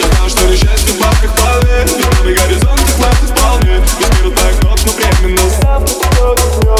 Я знаю, что решать в бабках полы Зеленый горизонт, и сладкий вполне. Весь мир так но временно Завтра тобой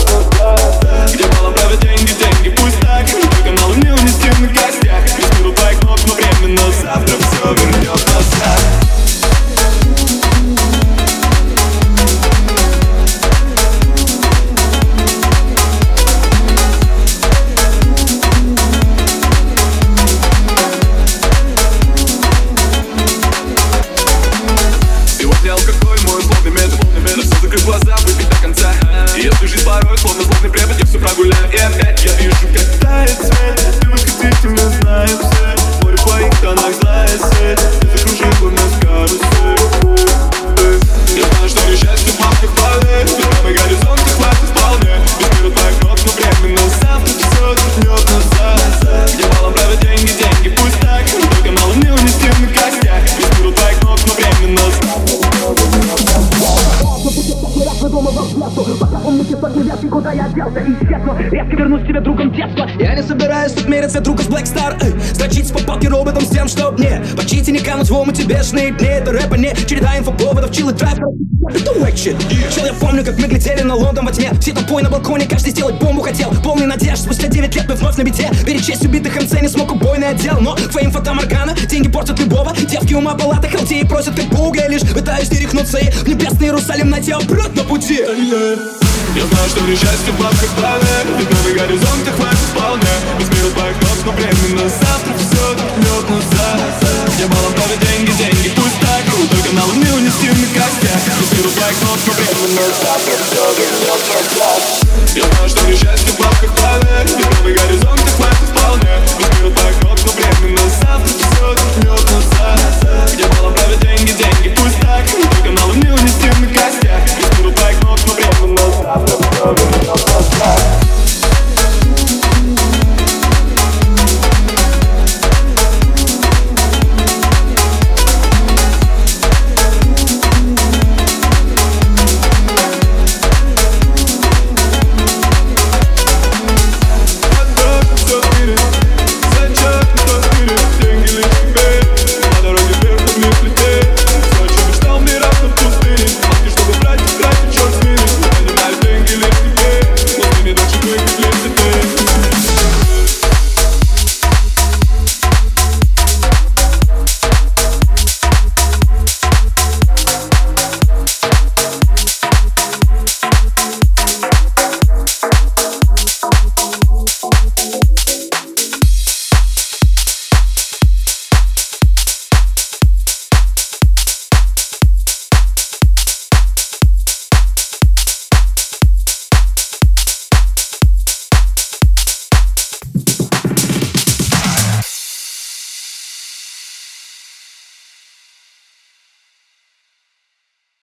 свет Ты закружила нас Я знаю, что несчастье в масках полы Мой горизонт хватит вполне Без мира твоих нот, но временно Завтра все вернет назад Где балом правят деньги, деньги, пусть так малым не унести на костях Без мира нот, но временно Пока умники подневят, куда я делся Исчезну, резко тебе другом детства Я не собираюсь тут мериться друга с Black Star палке роботом с тем, чтоб мне Почти не кануть в омуте бешеные дни. Это рэпа не череда инфоповодов, чил и драйв wack shit. Чел, я помню, как мы глядели на Лондон во тьме. Все толпой на балконе, каждый сделать бомбу хотел. Полный надежд, спустя 9 лет мы вновь на бите. Перечесть убитых МЦ не смог убойный отдел. Но фейм фотоморгана, деньги портят любого. Девки ума палата, халдеи просят как Бога Я лишь. Пытаюсь не рехнуться и в небесный Иерусалим найти обрат на пути Я знаю, что несчастье в лапках планет Ведь новый горизонт и хватит вполне. Без мира ног, но временно Завтра все вернет назад. Я балом правят деньги, деньги, пусть так. Только на луне унести на костях Без мира ног, но временно Завтра все вернет назад. Я знаю, что несчастье в